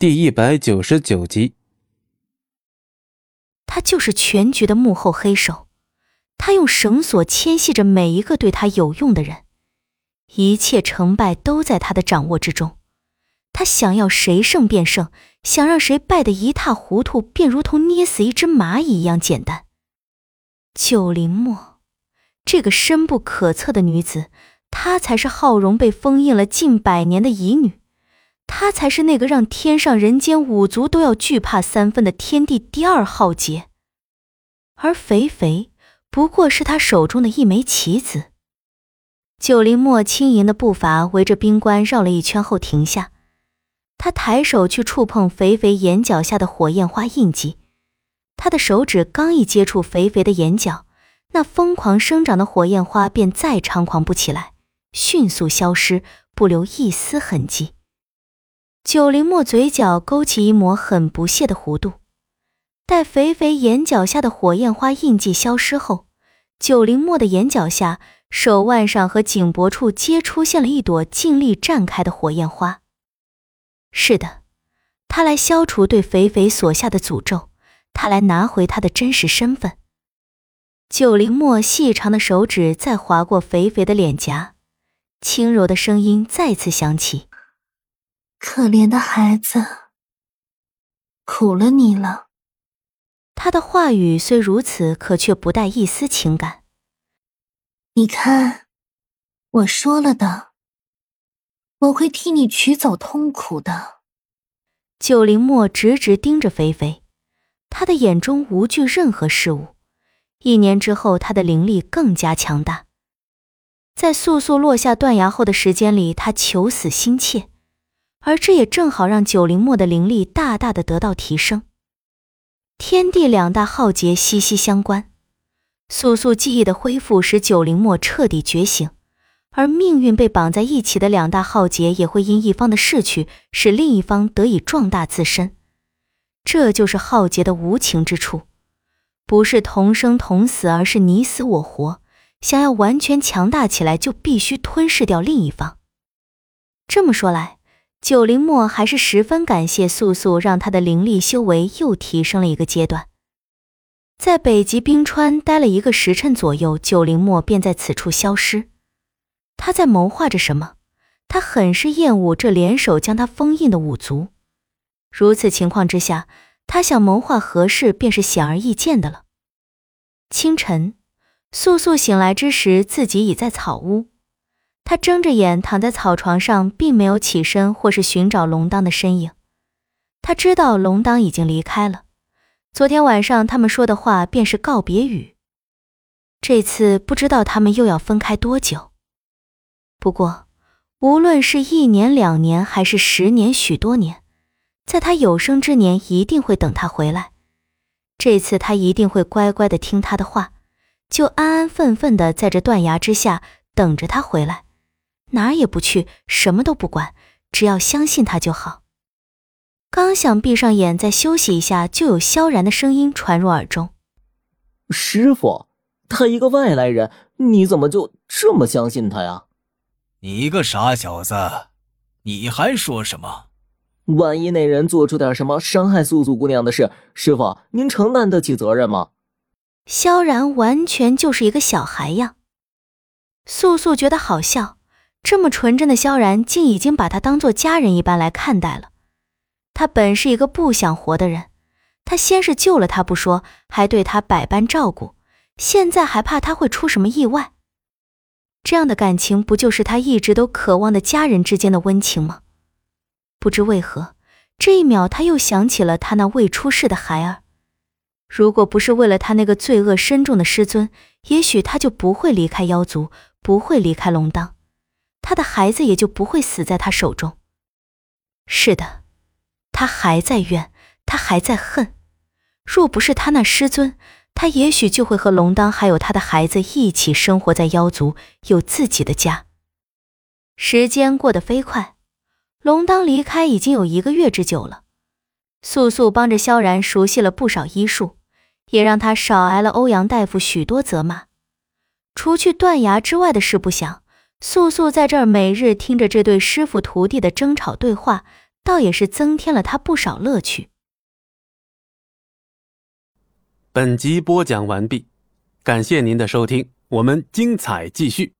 第一百九十九集。他就是全局的幕后黑手，他用绳索牵系着每一个对他有用的人，一切成败都在他的掌握之中。他想要谁胜便胜，想让谁败得一塌糊涂，便如同捏死一只蚂蚁一样简单。九灵墨，这个深不可测的女子，她才是浩荣被封印了近百年的遗女，他才是那个让天上人间五族都要惧怕三分的天地第二浩劫。而肥肥不过是他手中的一枚棋子。九灵墨轻盈的步伐围着冰棺绕了一圈后停下。他抬手去触碰肥肥眼角下的火焰花印记，他的手指刚一接触肥肥的眼角，那疯狂生长的火焰花便再猖狂不起来，迅速消失，不留一丝痕迹。九灵墨嘴角勾起一抹很不屑的弧度，待肥肥眼角下的火焰花印记消失后，九灵墨的眼角下、手腕上和颈脖处皆出现了一朵尽力绽开的火焰花。是的，他来消除对肥肥所下的诅咒，他来拿回他的真实身份。九灵墨细长的手指再划过肥肥的脸颊，轻柔的声音再次响起：“可怜的孩子，苦了你了。”他的话语虽如此，可却不带一丝情感。你看，我说了的。我会替你取走痛苦的。九灵墨直直盯着菲菲，他的眼中无惧任何事物。一年之后，他的灵力更加强大。在素素落下断崖后的时间里，他求死心切，而这也正好让九灵墨的灵力大大的得到提升。天地两大浩劫息息相关，素素记忆的恢复使九灵墨彻底觉醒。而命运被绑在一起的两大浩劫，也会因一方的逝去，使另一方得以壮大自身。这就是浩劫的无情之处，不是同生同死，而是你死我活。想要完全强大起来，就必须吞噬掉另一方。这么说来，九灵墨还是十分感谢素素，让他的灵力修为又提升了一个阶段。在北极冰川待了一个时辰左右，九灵墨便在此处消失。他在谋划着什么？他很是厌恶这联手将他封印的五族。如此情况之下，他想谋划何事便是显而易见的了。清晨，素素醒来之时，自己已在草屋。他睁着眼躺在草床上，并没有起身或是寻找龙当的身影。他知道龙当已经离开了。昨天晚上他们说的话便是告别语。这次不知道他们又要分开多久。不过，无论是一年、两年，还是十年、许多年，在他有生之年，一定会等他回来。这次他一定会乖乖的听他的话，就安安分分的在这断崖之下等着他回来，哪儿也不去，什么都不管，只要相信他就好。刚想闭上眼再休息一下，就有萧然的声音传入耳中：“师傅，他一个外来人，你怎么就这么相信他呀？”你一个傻小子，你还说什么？万一那人做出点什么伤害素素姑娘的事，师傅您承担得起责任吗？萧然完全就是一个小孩呀。素素觉得好笑，这么纯真的萧然，竟已经把他当做家人一般来看待了。他本是一个不想活的人，他先是救了他不说，还对他百般照顾，现在还怕他会出什么意外。这样的感情，不就是他一直都渴望的家人之间的温情吗？不知为何，这一秒他又想起了他那未出世的孩儿。如果不是为了他那个罪恶深重的师尊，也许他就不会离开妖族，不会离开龙当，他的孩子也就不会死在他手中。是的，他还在怨，他还在恨。若不是他那师尊，他也许就会和龙当还有他的孩子一起生活在妖族，有自己的家。时间过得飞快，龙当离开已经有一个月之久了。素素帮着萧然熟悉了不少医术，也让他少挨了欧阳大夫许多责骂。除去断崖之外的事不想，素素在这儿每日听着这对师傅徒弟的争吵对话，倒也是增添了他不少乐趣。本集播讲完毕，感谢您的收听，我们精彩继续。